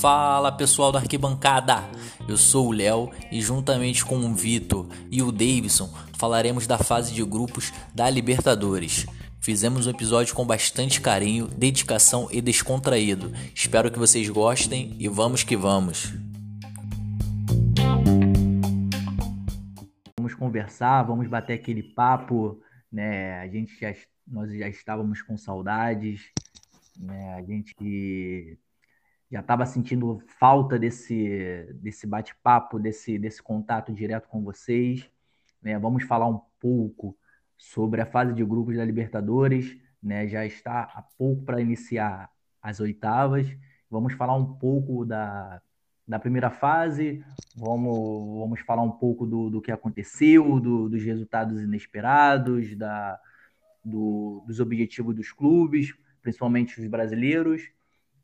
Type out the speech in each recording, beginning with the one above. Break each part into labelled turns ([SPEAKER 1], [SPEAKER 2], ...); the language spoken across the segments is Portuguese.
[SPEAKER 1] Fala pessoal da arquibancada! Eu sou o Léo e juntamente com o Vitor e o Davidson falaremos da fase de grupos da Libertadores. Fizemos um episódio com bastante carinho, dedicação e descontraído. Espero que vocês gostem e vamos que vamos!
[SPEAKER 2] Vamos conversar, vamos bater aquele papo, né? A gente já, nós já estávamos com saudades, né? A gente já estava sentindo falta desse, desse bate-papo, desse, desse contato direto com vocês. Né? Vamos falar um pouco sobre a fase de grupos da Libertadores. Né? Já está há pouco para iniciar as oitavas. Vamos falar um pouco da, da primeira fase, vamos, vamos falar um pouco do, do que aconteceu, do, dos resultados inesperados, da, do, dos objetivos dos clubes, principalmente os brasileiros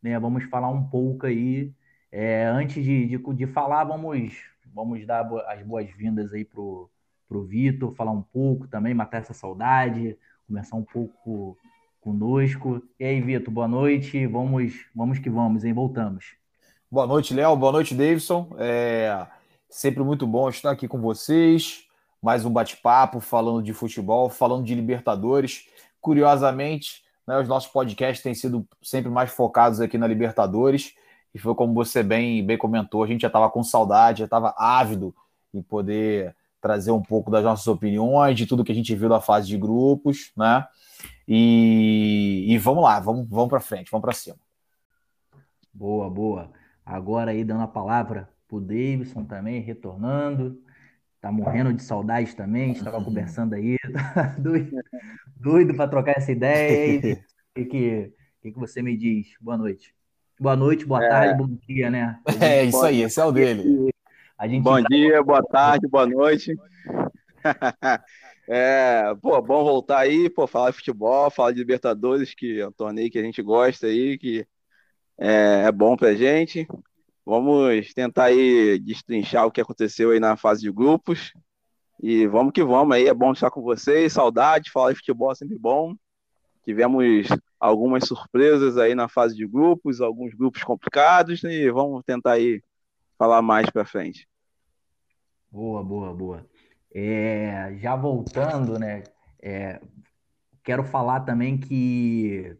[SPEAKER 2] né? Vamos falar um pouco aí. É, antes de, de, de, falar, vamos, vamos dar as boas-vindas aí pro, pro Vitor, falar um pouco também, matar essa saudade, começar um pouco conosco. E aí, Vitor, boa noite. Vamos, vamos que vamos, hein? Voltamos.
[SPEAKER 3] Boa noite, Léo. Boa noite, Davidson. É sempre muito bom estar aqui com vocês. Mais um bate-papo falando de futebol, falando de Libertadores. Curiosamente, né, os nossos podcasts têm sido sempre mais focados aqui na Libertadores. E foi como você bem, bem comentou, a gente já estava com saudade, já estava ávido em poder trazer um pouco das nossas opiniões, de tudo que a gente viu da fase de grupos, né? E, e vamos lá, vamos, vamos para frente, vamos para cima.
[SPEAKER 2] Boa, boa. Agora aí dando a palavra para o Davidson também, retornando tá morrendo de saudade também, estava uhum. conversando aí, tá doido, doido para trocar essa ideia. O que, que, que, você me diz? Boa noite. Boa noite, boa é. tarde, bom dia, né?
[SPEAKER 3] É isso aí, esse é o dele.
[SPEAKER 4] A gente bom dia, boa tarde, boa noite. É, pô, bom voltar aí, pô, falar de futebol, falar de Libertadores, que é um torneio que a gente gosta aí, que é, é bom pra gente. Vamos tentar aí destrinchar o que aconteceu aí na fase de grupos. E vamos que vamos aí, é bom estar com vocês, saudade, falar de futebol é sempre bom. Tivemos algumas surpresas aí na fase de grupos, alguns grupos complicados, e vamos tentar aí falar mais para frente.
[SPEAKER 2] Boa, boa, boa. É, já voltando, né? É, quero falar também que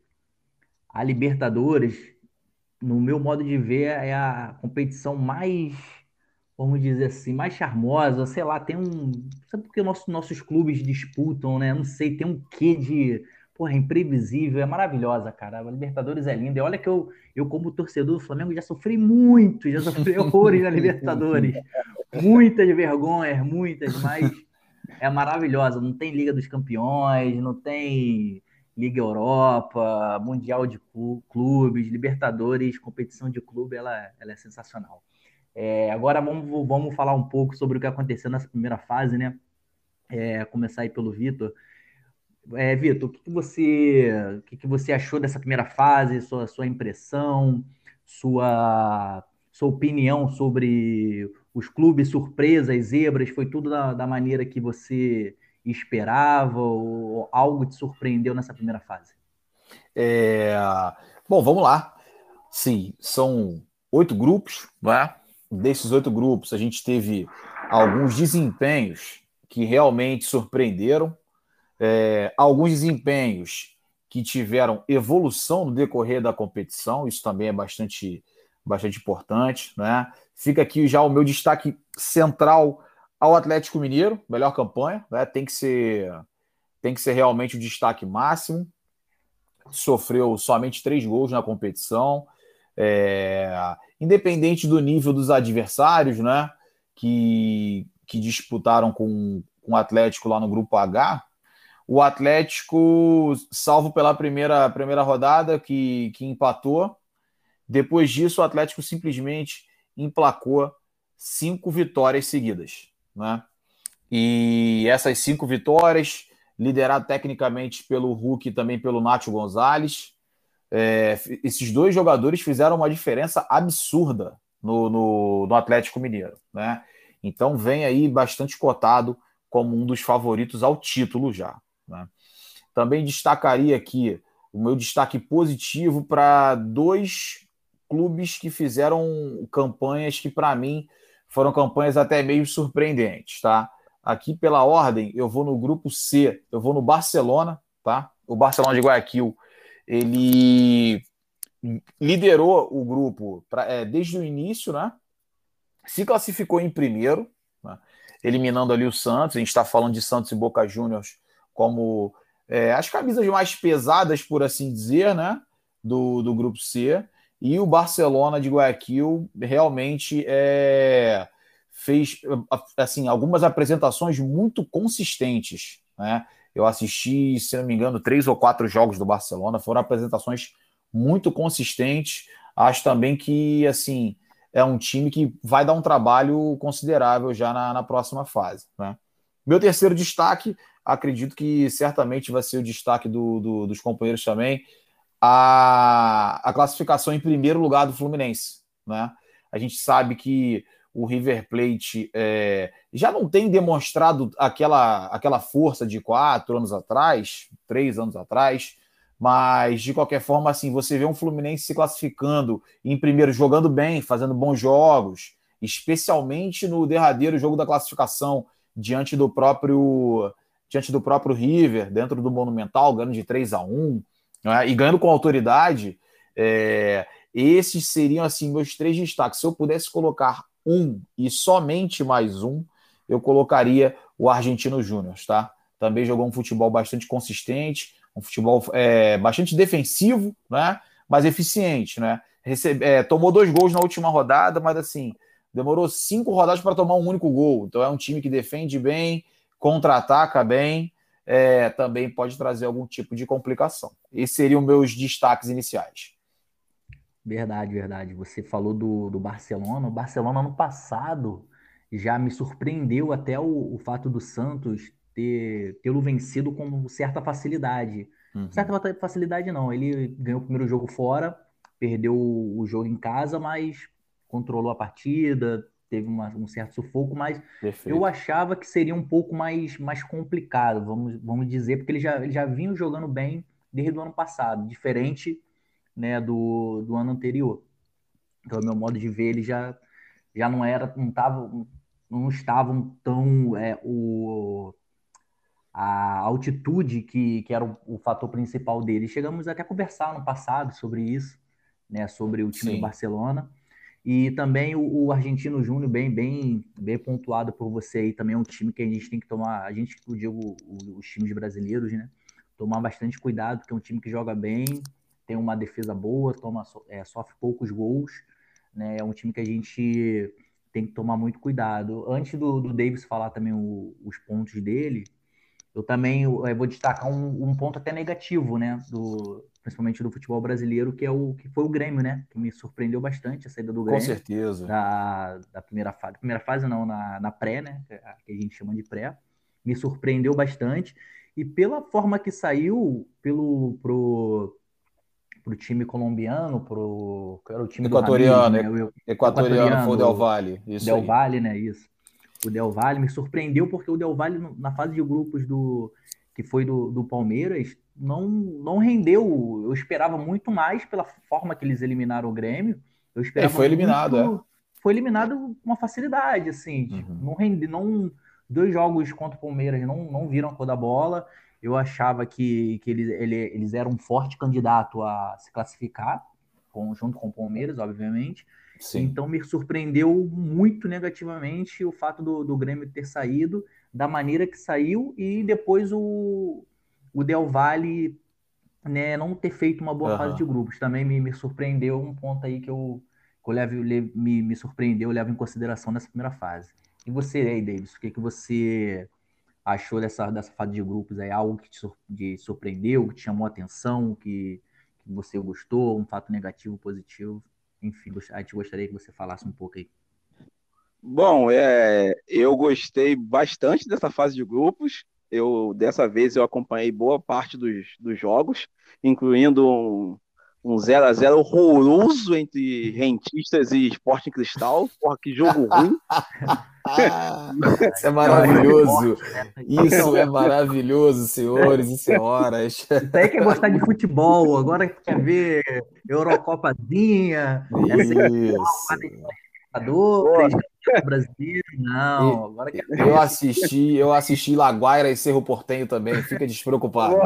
[SPEAKER 2] a Libertadores no meu modo de ver, é a competição mais, vamos dizer assim, mais charmosa. Sei lá, tem um. Sabe por que nossos, nossos clubes disputam, né? Não sei, tem um quê de. Porra, é imprevisível, é maravilhosa, cara. A Libertadores é linda. E olha que eu, eu, como torcedor do Flamengo, já sofri muito, já sofri horrores na Libertadores. Muitas vergonhas, muitas, mas é maravilhosa. Não tem Liga dos Campeões, não tem Liga Europa, Mundial de Clubes, Libertadores, competição de clube, ela, ela é sensacional. É, agora vamos, vamos falar um pouco sobre o que aconteceu nessa primeira fase, né? É, começar aí pelo Vitor. É, Vitor, o que, que você o que, que você achou dessa primeira fase, sua, sua impressão, sua, sua opinião sobre os clubes, surpresas, zebras, foi tudo da, da maneira que você esperava ou algo te surpreendeu nessa primeira fase?
[SPEAKER 3] É... Bom, vamos lá. Sim, são oito grupos, né? Desses oito grupos, a gente teve alguns desempenhos que realmente surpreenderam, é, alguns desempenhos que tiveram evolução no decorrer da competição, isso também é bastante, bastante importante, né? Fica aqui já o meu destaque central ao Atlético Mineiro, melhor campanha, né? Tem que ser tem que ser realmente o destaque máximo. Sofreu somente três gols na competição. É, independente do nível dos adversários, né? Que, que disputaram com, com o Atlético lá no grupo H, o Atlético, salvo pela primeira, primeira rodada, que, que empatou. Depois disso, o Atlético simplesmente emplacou cinco vitórias seguidas. Né? E essas cinco vitórias, liderado tecnicamente pelo Hulk e também pelo Nacho Gonzalez, é, esses dois jogadores fizeram uma diferença absurda no, no, no, Atlético Mineiro. Né? Então vem aí bastante cotado como um dos favoritos ao título já. Né? Também destacaria aqui o meu destaque positivo para dois clubes que fizeram campanhas que, para mim, foram campanhas até meio surpreendentes, tá? Aqui pela ordem, eu vou no grupo C, eu vou no Barcelona, tá? O Barcelona de Guayaquil, ele liderou o grupo pra, é, desde o início, né? Se classificou em primeiro, né? eliminando ali o Santos. A gente está falando de Santos e Boca Juniors como é, as camisas mais pesadas, por assim dizer, né? Do, do grupo C. E o Barcelona de Guayaquil realmente é, fez assim algumas apresentações muito consistentes. Né? Eu assisti, se não me engano, três ou quatro jogos do Barcelona, foram apresentações muito consistentes. Acho também que assim é um time que vai dar um trabalho considerável já na, na próxima fase. Né? Meu terceiro destaque, acredito que certamente vai ser o destaque do, do, dos companheiros também, a, a classificação em primeiro lugar do Fluminense. Né? A gente sabe que o River Plate é, já não tem demonstrado aquela, aquela força de quatro anos atrás, três anos atrás, mas de qualquer forma, assim, você vê um Fluminense se classificando em primeiro, jogando bem, fazendo bons jogos, especialmente no derradeiro jogo da classificação diante do próprio diante do próprio River, dentro do Monumental, ganhando de 3 a 1 né? e ganhando com autoridade, é, esses seriam assim meus três destaques. Se eu pudesse colocar um e somente mais um, eu colocaria o Argentino Júnior, tá? Também jogou um futebol bastante consistente, um futebol é, bastante defensivo, né? Mas eficiente, né? Recebe, é, tomou dois gols na última rodada, mas assim demorou cinco rodadas para tomar um único gol. Então é um time que defende bem, contra-ataca bem, é, também pode trazer algum tipo de complicação. Esses seriam meus destaques iniciais.
[SPEAKER 2] Verdade, verdade. Você falou do, do Barcelona. O Barcelona, ano passado, já me surpreendeu até o, o fato do Santos ter tê-lo vencido com certa facilidade. Uhum. Certa facilidade não. Ele ganhou o primeiro jogo fora, perdeu o jogo em casa, mas controlou a partida, teve uma, um certo sufoco, mas Perfeito. eu achava que seria um pouco mais, mais complicado, vamos, vamos dizer, porque ele já, ele já vinha jogando bem desde o ano passado, diferente né, do, do ano anterior. Então, meu modo de ver, ele já, já não era, não tava, não estavam tão é, o, a altitude que, que era o, o, fator principal dele. Chegamos até a conversar no passado sobre isso, né, sobre o time Sim. do Barcelona. E também o, o Argentino Júnior, bem, bem, bem pontuado por você aí, também é um time que a gente tem que tomar, a gente, eu digo, os times brasileiros, né? Tomar bastante cuidado, porque é um time que joga bem, tem uma defesa boa, toma, é, sofre poucos gols, né? É um time que a gente tem que tomar muito cuidado. Antes do, do Davis falar também o, os pontos dele, eu também eu vou destacar um, um, ponto até negativo, né? Do, principalmente do futebol brasileiro, que é o que foi o Grêmio, né? Que me surpreendeu bastante a saída do Grêmio.
[SPEAKER 3] Com certeza.
[SPEAKER 2] Da, da primeira fase. Primeira fase não, na, na pré, né? Que a gente chama de pré. Me surpreendeu bastante. E pela forma que saiu, pelo pro, pro time colombiano, pro. Era o time
[SPEAKER 3] equatoriano, Ramiro, né? equatoriano, equatoriano, foi o Del Valle.
[SPEAKER 2] Isso Del aí. Valle, né? Isso. O Del Valle me surpreendeu porque o Del Valle, na fase de grupos do que foi do, do Palmeiras, não, não rendeu. Eu esperava muito mais pela forma que eles eliminaram o Grêmio. Eu esperava
[SPEAKER 3] Ele foi eliminado, muito, é.
[SPEAKER 2] Foi eliminado com uma facilidade, assim. Uhum. Tipo, não rende, não. Dois jogos contra o Palmeiras não, não viram a cor da bola. Eu achava que, que eles, ele, eles eram um forte candidato a se classificar, com, junto com o Palmeiras, obviamente. Sim. Então me surpreendeu muito negativamente o fato do, do Grêmio ter saído da maneira que saiu e depois o, o Del Valle né, não ter feito uma boa uhum. fase de grupos. Também me, me surpreendeu um ponto aí que eu, que eu levo, me, me surpreendeu, eu levo em consideração nessa primeira fase. E você aí, Davis, o que, que você achou dessa, dessa fase de grupos aí? Algo que te, surpreendeu, que te chamou a atenção, que, que você gostou, um fato negativo, positivo? enfim, a gente gostaria que você falasse um pouco aí.
[SPEAKER 4] Bom, é, eu gostei bastante dessa fase de grupos. Eu dessa vez eu acompanhei boa parte dos, dos jogos, incluindo um, um 0 a 0 horroroso entre rentistas e Sporting Cristal. Porra, que jogo ruim.
[SPEAKER 3] Isso é maravilhoso. Isso é maravilhoso, senhores e senhoras. Isso
[SPEAKER 2] aí quer gostar de futebol, agora quer ver Eurocopazinha.
[SPEAKER 3] Isso.
[SPEAKER 2] Brasileiro, não. Agora
[SPEAKER 3] que... Eu assisti, eu assisti Laguaira e Cerro Portenho também, fica despreocupado.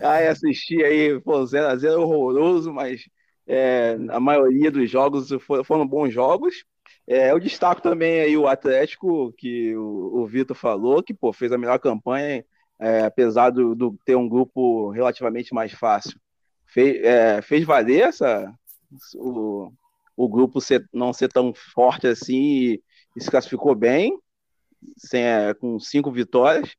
[SPEAKER 4] aí assisti aí, pô, 0x0 horroroso, mas é, a maioria dos jogos foram bons jogos. É, eu destaco também aí o Atlético, que o, o Vitor falou, que pô, fez a melhor campanha, é, apesar do, do, ter um grupo relativamente mais fácil. Fez, é, fez valer essa, o, o grupo ser, não ser tão forte assim e, e se classificou bem, sem, é, com cinco vitórias.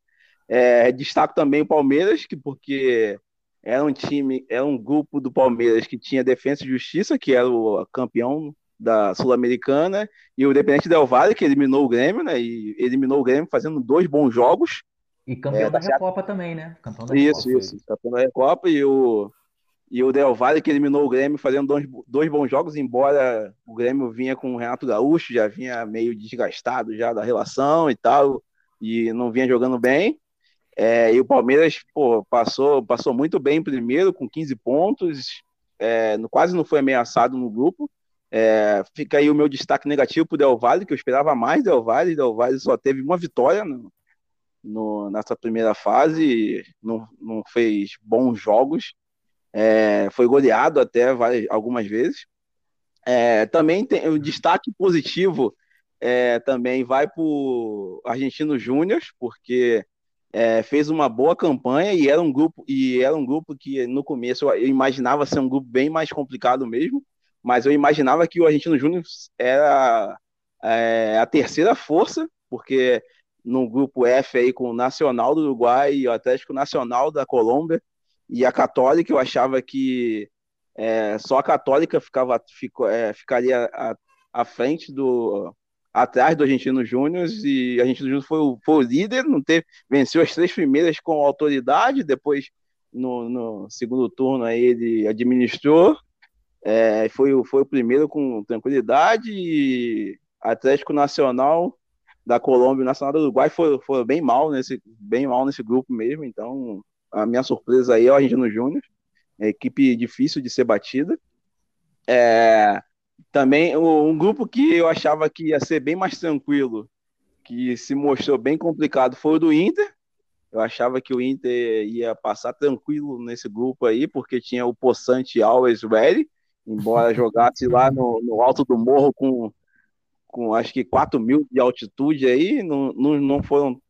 [SPEAKER 4] É, destaco também o Palmeiras, que porque era um time, era um grupo do Palmeiras que tinha Defesa e Justiça, que era o campeão da Sul-Americana, e o Independente Del Valle, que eliminou o Grêmio, né? E eliminou o Grêmio fazendo dois bons jogos.
[SPEAKER 2] E campeão é, da Recopa também, né? Campeão
[SPEAKER 4] da isso, Recopa, isso. Campeão da Recopa e o e o Del Valle, que eliminou o Grêmio fazendo dois, dois bons jogos, embora o Grêmio vinha com o Renato Gaúcho, já vinha meio desgastado já da relação e tal, e não vinha jogando bem. É, e o Palmeiras pô, passou, passou muito bem primeiro, com 15 pontos, é, quase não foi ameaçado no grupo. É, fica aí o meu destaque negativo para o Del Valle, que eu esperava mais Del Valle. Del Valle só teve uma vitória no, no, nessa primeira fase, não, não fez bons jogos é, foi goleado até várias, algumas vezes. É, também tem o destaque positivo é, também vai para o Argentino Júnior, porque é, fez uma boa campanha e era um grupo e era um grupo que no começo eu imaginava ser um grupo bem mais complicado mesmo, mas eu imaginava que o Argentino Júnior era é, a terceira força, porque no grupo F aí com o Nacional do Uruguai e o Atlético Nacional da Colômbia e a Católica, eu achava que é, só a Católica ficava, fico, é, ficaria à, à frente do atrás do Argentino Júnior e o Argentino Júnior foi, o, foi o líder, não teve, venceu as três primeiras com autoridade, depois no, no segundo turno aí ele administrou, é, foi, foi o primeiro com tranquilidade e Atlético Nacional da Colômbia e Nacional do Uruguai foram, foram bem mal nesse bem mal nesse grupo mesmo, então a minha surpresa aí é o Argentino Júnior, é equipe difícil de ser batida. É, também um grupo que eu achava que ia ser bem mais tranquilo, que se mostrou bem complicado, foi o do Inter. Eu achava que o Inter ia passar tranquilo nesse grupo aí, porque tinha o Poçante Always Ready, embora jogasse lá no, no alto do morro com, com acho que 4 mil de altitude aí, não, não, não foram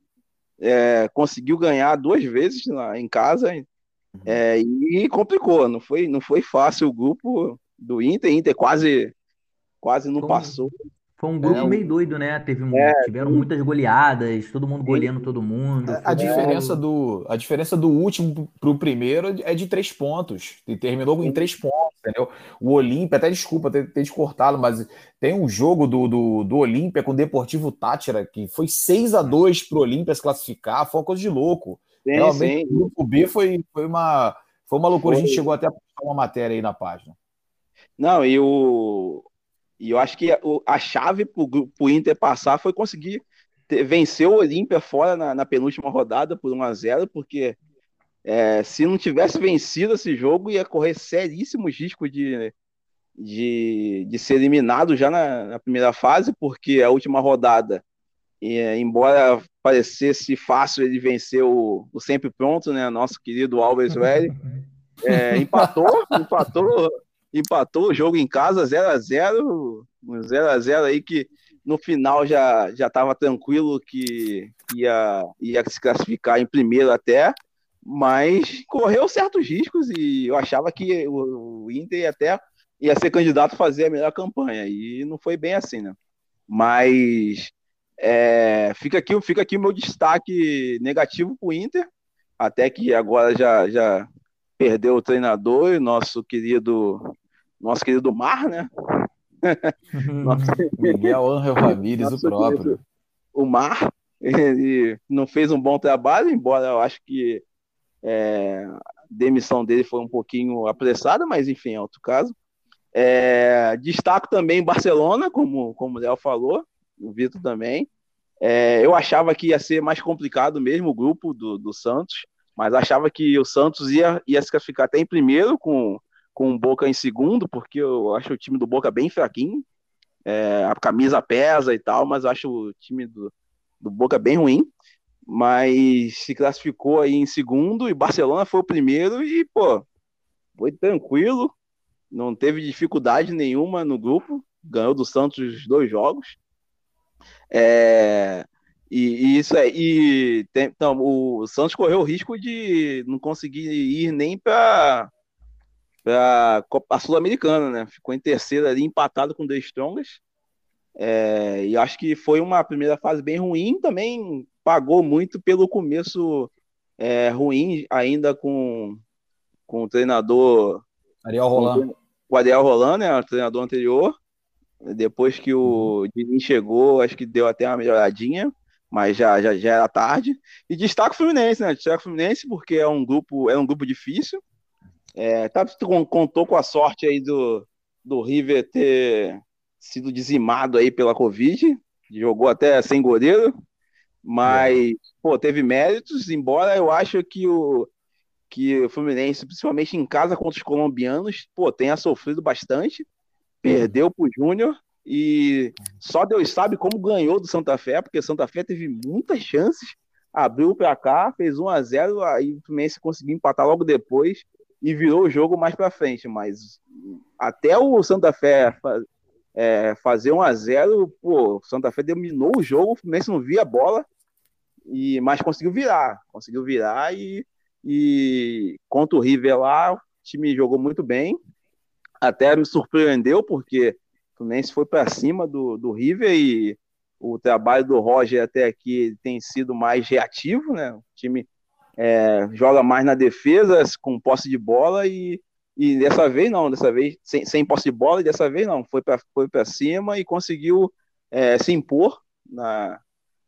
[SPEAKER 4] é, conseguiu ganhar duas vezes lá em casa uhum. é, e complicou. Não foi, não foi fácil o grupo do Inter. Inter quase, quase não passou.
[SPEAKER 2] Foi um grupo é, meio doido, né? Teve, é, tiveram muitas goleadas, todo mundo goleando todo mundo.
[SPEAKER 3] A, a diferença do, a diferença do último para o primeiro é de três pontos. E terminou em três pontos, entendeu? O Olímpia, até desculpa ter, ter descortado, mas tem um jogo do, do, do Olímpia com o Deportivo Tátira, que foi 6 a 2 para o Olímpia se classificar, foi uma coisa de louco. Sim, Realmente, sim. o grupo B foi, foi, uma, foi uma loucura. Foi. A gente chegou até a postar uma matéria aí na página.
[SPEAKER 4] Não, e o, e eu acho que a chave para o Inter passar foi conseguir ter, vencer o Olímpia fora na, na, penúltima rodada por 1 a 0 porque é, se não tivesse vencido esse jogo, ia correr seríssimos riscos de, de, de ser eliminado já na, na primeira fase, porque a última rodada, e, embora parecesse fácil ele vencer o, o sempre pronto, né, nosso querido Alves Velho, é, empatou, empatou empatou o jogo em casa 0 a 0 0 a 0 aí que no final já já estava tranquilo que ia, ia se classificar em primeiro até, mas correu certos riscos e eu achava que o, o Inter até ia ser candidato a fazer a melhor campanha e não foi bem assim, né? Mas é, fica aqui fica aqui o meu destaque negativo para o Inter, até que agora já já perdeu o treinador e nosso querido nosso querido Mar, né?
[SPEAKER 3] nosso... Miguel Angel Ramírez, o próprio.
[SPEAKER 4] O Mar, ele não fez um bom trabalho, embora eu acho que é, demissão dele foi um pouquinho apressada, mas enfim, é outro caso. É, destaco também Barcelona, como, como o Léo falou, o Vitor também. É, eu achava que ia ser mais complicado mesmo o grupo do, do Santos, mas achava que o Santos ia, ia se classificar até em primeiro, com, com o Boca em segundo, porque eu acho o time do Boca bem fraquinho. É, a camisa pesa e tal, mas acho o time do, do Boca bem ruim. Mas se classificou aí em segundo e Barcelona foi o primeiro e, pô, foi tranquilo não teve dificuldade nenhuma no grupo, ganhou do Santos os dois jogos. É, e, e, isso é. E tem, então, o Santos correu o risco de não conseguir ir nem para a Sul-Americana, né? Ficou em terceiro ali, empatado com o The Strongest. É, e acho que foi uma primeira fase bem ruim, também pagou muito pelo começo é, ruim, ainda com, com o treinador
[SPEAKER 3] Ariel Roland
[SPEAKER 4] o Adriel Rolando, né, o treinador anterior. Depois que o uhum. Diniz chegou, acho que deu até uma melhoradinha, mas já, já, já era tarde. E destaca o Fluminense, né? Destaca o Fluminense porque é um grupo, é um grupo difícil. É, tá, contou com a sorte aí do, do River ter sido dizimado aí pela Covid, jogou até sem goleiro, mas é. pô, teve méritos, embora eu acho que o, que o Fluminense, principalmente em casa contra os colombianos, pô, tenha sofrido bastante, perdeu pro Júnior e só Deus sabe como ganhou do Santa Fé, porque Santa Fé teve muitas chances, abriu para cá, fez 1 a 0 aí o Fluminense conseguiu empatar logo depois e virou o jogo mais para frente, mas até o Santa Fé é, fazer 1 a 0 pô, Santa Fé dominou o jogo, o Fluminense não via a bola, e, mas conseguiu virar, conseguiu virar e e contra o River lá, o time jogou muito bem. Até me surpreendeu, porque o Fluminense foi para cima do, do River e o trabalho do Roger até aqui tem sido mais reativo, né? O time é, joga mais na defesa, com posse de bola e, e dessa vez não, dessa vez sem, sem posse de bola, e dessa vez não, foi para foi cima e conseguiu é, se impor na,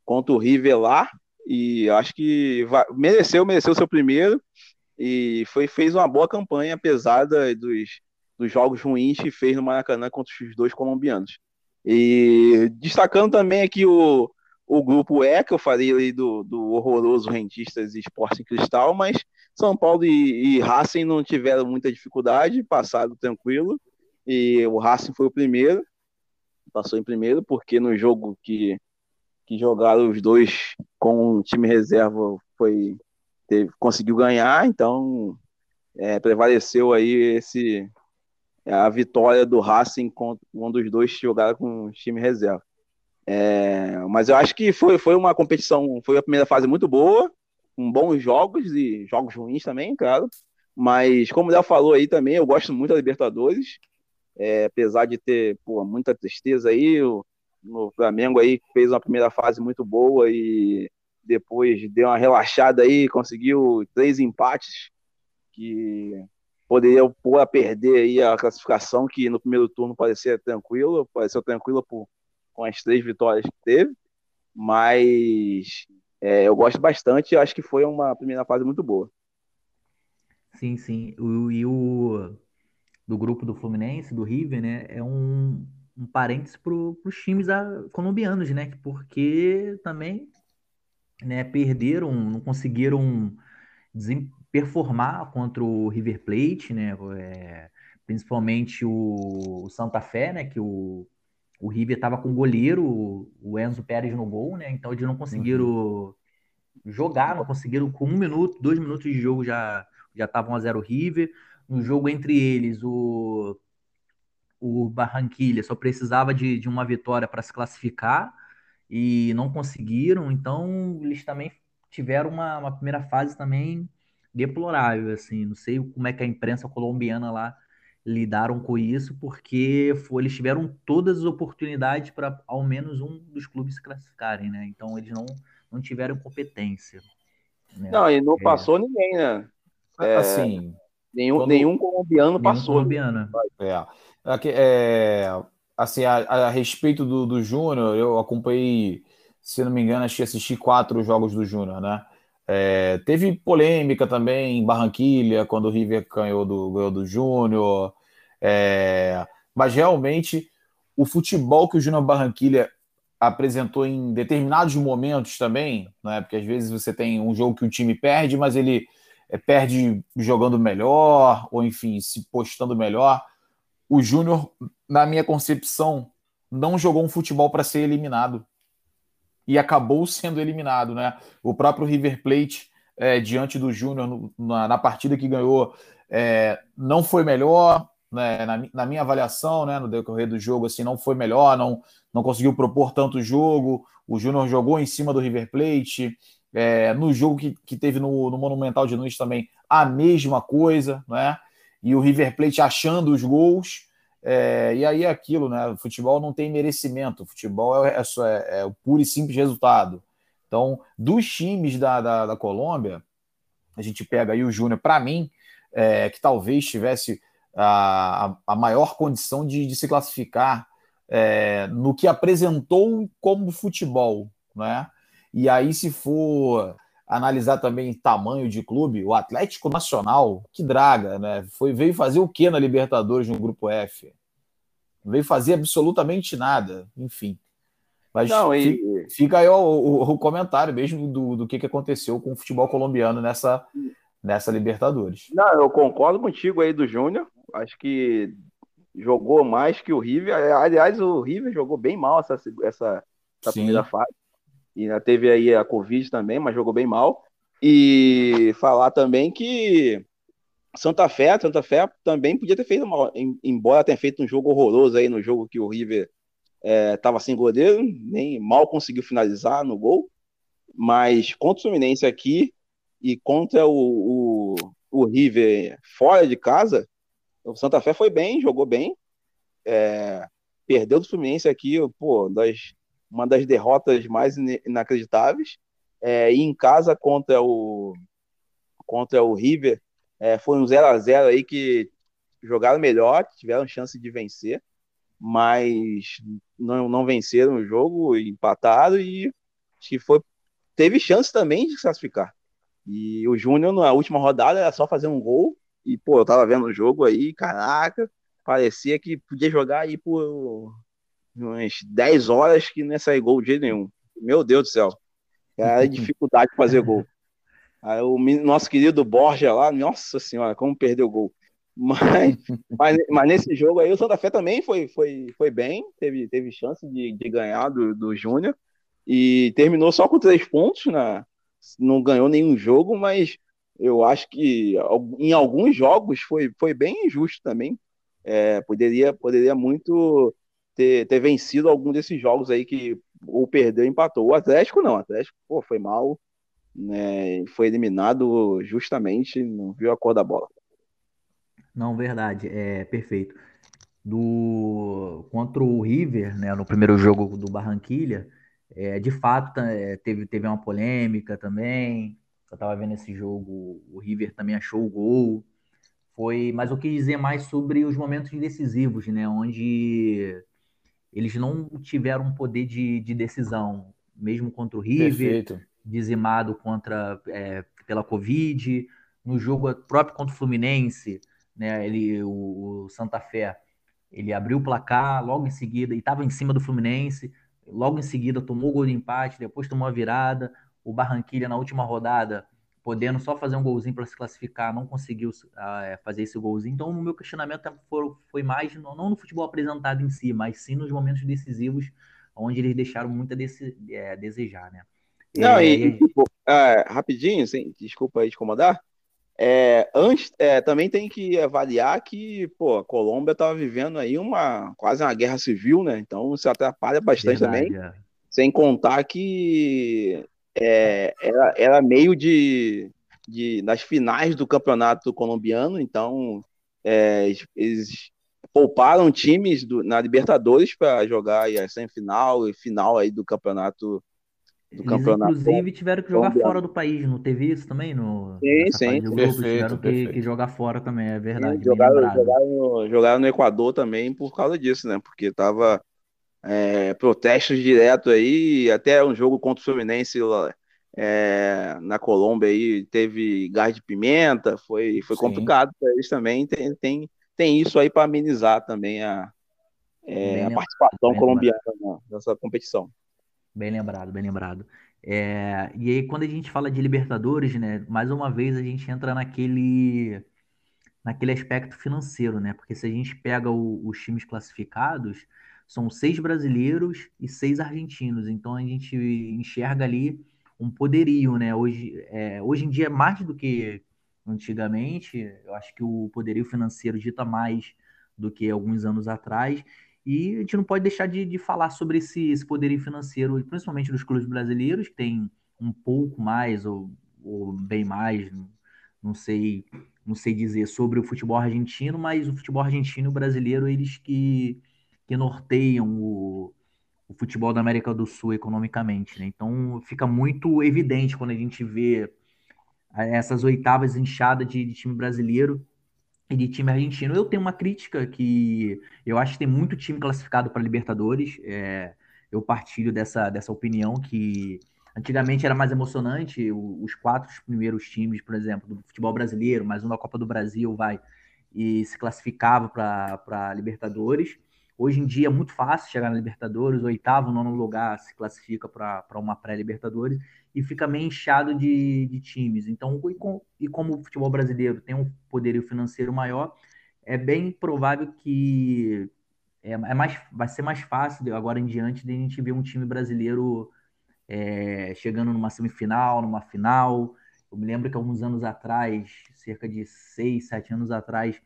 [SPEAKER 4] contra o River lá. E acho que vai, mereceu, mereceu seu primeiro. E foi, fez uma boa campanha, apesar dos, dos jogos ruins que fez no Maracanã contra os dois colombianos. E destacando também aqui o, o grupo E, que eu falei ali do, do horroroso Rentistas e Esporte Cristal, mas São Paulo e, e Racing não tiveram muita dificuldade, passaram tranquilo, e o Racing foi o primeiro, passou em primeiro, porque no jogo que que jogaram os dois com o time reserva foi teve, conseguiu ganhar, então é, prevaleceu aí esse a vitória do Racing contra um dos dois que jogaram com o time reserva. É, mas eu acho que foi, foi uma competição, foi a primeira fase muito boa, com bons jogos e jogos ruins também, claro. Mas como o Léo falou aí também, eu gosto muito da Libertadores, é, apesar de ter pô, muita tristeza aí, o, no Flamengo aí, fez uma primeira fase muito boa e depois deu uma relaxada aí, conseguiu três empates que poderia pôr a perder aí a classificação, que no primeiro turno parecia tranquilo, pareceu tranquilo por, com as três vitórias que teve, mas é, eu gosto bastante, acho que foi uma primeira fase muito boa.
[SPEAKER 2] Sim, sim. E o do grupo do Fluminense, do River, né, é um, um parênteses para os times colombianos, né? Porque também né, perderam, não conseguiram performar contra o River Plate, né? É, principalmente o, o, Santa Fé, né? Que o, o River estava com o goleiro, o Enzo Pérez no gol, né? Então eles não conseguiram uhum. jogar, não conseguiram com um minuto, dois minutos de jogo já já estavam a zero River. No jogo entre eles, o o Barranquilha só precisava de, de uma vitória para se classificar e não conseguiram, então eles também tiveram uma, uma, primeira fase também deplorável, assim, não sei como é que a imprensa colombiana lá lidaram com isso, porque foi, eles tiveram todas as oportunidades para ao menos um dos clubes se classificarem, né? Então eles não, não tiveram competência.
[SPEAKER 4] Né? Não, e não é... passou ninguém, né? É, assim, nenhum, quando... nenhum colombiano nenhum passou.
[SPEAKER 3] Colombiano. É. É, assim, a, a, respeito do, do Júnior, eu acompanhei, se não me engano, acho que assisti quatro jogos do Júnior, né? É, teve polêmica também em Barranquilha, quando o River ganhou do, ganhou do Júnior. É, mas realmente o futebol que o Júnior Barranquilha apresentou em determinados momentos também, né? Porque às vezes você tem um jogo que o time perde, mas ele é, perde jogando melhor, ou enfim, se postando melhor. O Júnior, na minha concepção, não jogou um futebol para ser eliminado. E acabou sendo eliminado, né? O próprio River Plate, é, diante do Júnior, na, na, partida que ganhou, é, não foi melhor, né? na, na, minha avaliação, né? no decorrer do jogo, assim, não foi melhor, não, não conseguiu propor tanto jogo. O Júnior jogou em cima do River Plate. É, no jogo que, que teve no, no, Monumental de Nunes também, a mesma coisa, né? E o River Plate achando os gols. É, e aí é aquilo, né? O futebol não tem merecimento, o futebol é, é, é o puro e simples resultado. Então, dos times da, da, da Colômbia, a gente pega aí o Júnior, para mim, é, que talvez tivesse a, a maior condição de, de se classificar é, no que apresentou como futebol, né? E aí, se for analisar também tamanho de clube, o Atlético Nacional, que draga, né? Foi, veio fazer o que na Libertadores no grupo F? veio fazer absolutamente nada, enfim. Mas Não, e... fica, fica aí o, o, o, comentário mesmo do, do que, que aconteceu com o futebol colombiano nessa, nessa Libertadores.
[SPEAKER 4] Não, eu concordo contigo aí do Júnior. Acho que jogou mais que o River. Aliás, o River jogou bem mal essa, essa, essa primeira fase. E ainda teve aí a Covid também, mas jogou bem mal. E falar também que Santa Fé, Santa Fé também podia ter feito mal, embora tenha feito um jogo horroroso aí no jogo que o River estava é, sem goleiro, nem mal conseguiu finalizar no gol. Mas contra o Fluminense aqui e contra o, o, o River fora de casa, o Santa Fé foi bem, jogou bem. É, perdeu do Fluminense aqui, pô, das, uma das derrotas mais inacreditáveis. É, e em casa contra o contra o River é, foi um 0 a 0 aí que jogaram melhor, tiveram chance de vencer, mas não, não venceram o jogo, empataram e que foi teve chance também de classificar. E o Júnior na última rodada era só fazer um gol e, pô, eu tava vendo o jogo aí, caraca, parecia que podia jogar aí por umas 10 horas que não ia sair gol de jeito nenhum. Meu Deus do céu. Era dificuldade de fazer gol. Aí o nosso querido Borja lá, nossa senhora, como perdeu o gol. Mas, mas, mas, nesse jogo aí o Santa Fé também foi, foi, foi bem, teve, teve chance de, de ganhar do, do Júnior e terminou só com três pontos, né? Não ganhou nenhum jogo, mas eu acho que em alguns jogos foi, foi bem injusto também. É, poderia, poderia muito ter, ter vencido algum desses jogos aí que ou perdeu ou empatou. O Atlético não, o Atlético pô, foi mal, né, foi eliminado justamente, não viu a cor da bola.
[SPEAKER 2] Não, verdade, é perfeito. Do contra o River, né, no primeiro jogo do Barranquilha, é, de fato é, teve, teve uma polêmica também, eu estava vendo esse jogo, o River também achou o gol. Foi, mas eu quis dizer mais sobre os momentos decisivos, né? Onde eles não tiveram poder de, de decisão, mesmo contra o River, Perfeito. dizimado contra é, pela Covid, no jogo próprio contra o Fluminense, né? Ele, o, o Santa Fé, ele abriu o placar logo em seguida e estava em cima do Fluminense. Logo em seguida tomou o gol de empate, depois tomou a virada o Barranquilha na última rodada, podendo só fazer um golzinho para se classificar, não conseguiu uh, fazer esse golzinho. Então, o meu questionamento foi, foi mais, não, não, no futebol apresentado em si, mas sim nos momentos decisivos, onde eles deixaram muito a desse, é, desejar, né?
[SPEAKER 4] Não, é, e, tipo, é, rapidinho, assim, desculpa aí te incomodar. É, antes, é, também tem que avaliar que pô, a Colômbia estava vivendo aí uma quase uma guerra civil, né? Então isso atrapalha bastante Verdade, também. É. Sem contar que é, era, era meio de, de nas finais do campeonato colombiano, então é, eles pouparam times do, na Libertadores para jogar a semifinal e final aí do campeonato
[SPEAKER 2] do Eles, campeonato. Inclusive, tiveram que jogar fora do país, não teve isso também? No,
[SPEAKER 4] sim, sim.
[SPEAKER 2] Grupo, perfeito, tiveram que, que, jogar fora também, é verdade.
[SPEAKER 4] jogaram, jogaram, no, jogaram, no, Equador também por causa disso, né? Porque tava é, protestos direto aí, até um jogo contra o Fluminense é, na Colômbia aí teve gás de pimenta, foi, foi complicado para eles também. Tem, tem, tem isso aí para amenizar também a, é, a participação colombiana nessa competição.
[SPEAKER 2] Bem lembrado, bem lembrado. É, e aí, quando a gente fala de Libertadores, né, mais uma vez a gente entra naquele, naquele aspecto financeiro, né? Porque se a gente pega o, os times classificados, são seis brasileiros e seis argentinos. Então a gente enxerga ali um poderio, né? Hoje, é, hoje em dia, mais do que antigamente, eu acho que o poderio financeiro dita mais do que alguns anos atrás. E a gente não pode deixar de, de falar sobre esse, esse poderio financeiro, principalmente dos clubes brasileiros, que tem um pouco mais ou, ou bem mais, não sei, não sei dizer sobre o futebol argentino, mas o futebol argentino e o brasileiro, eles que, que norteiam o, o futebol da América do Sul economicamente, né? Então fica muito evidente quando a gente vê essas oitavas inchadas de, de time brasileiro e de time argentino. Eu tenho uma crítica que eu acho que tem muito time classificado para Libertadores. É, eu partilho dessa, dessa opinião que antigamente era mais emocionante os quatro primeiros times, por exemplo, do futebol brasileiro, mais um da Copa do Brasil, vai e se classificava para Libertadores. Hoje em dia é muito fácil chegar na Libertadores, oitavo, nono lugar se classifica para uma pré-Libertadores e fica meio inchado de, de times. Então, e, com, e como o futebol brasileiro tem um poderio financeiro maior, é bem provável que é, é mais, vai ser mais fácil agora em diante de a gente ver um time brasileiro é, chegando numa semifinal, numa final. Eu me lembro que alguns anos atrás, cerca de seis, sete anos atrás,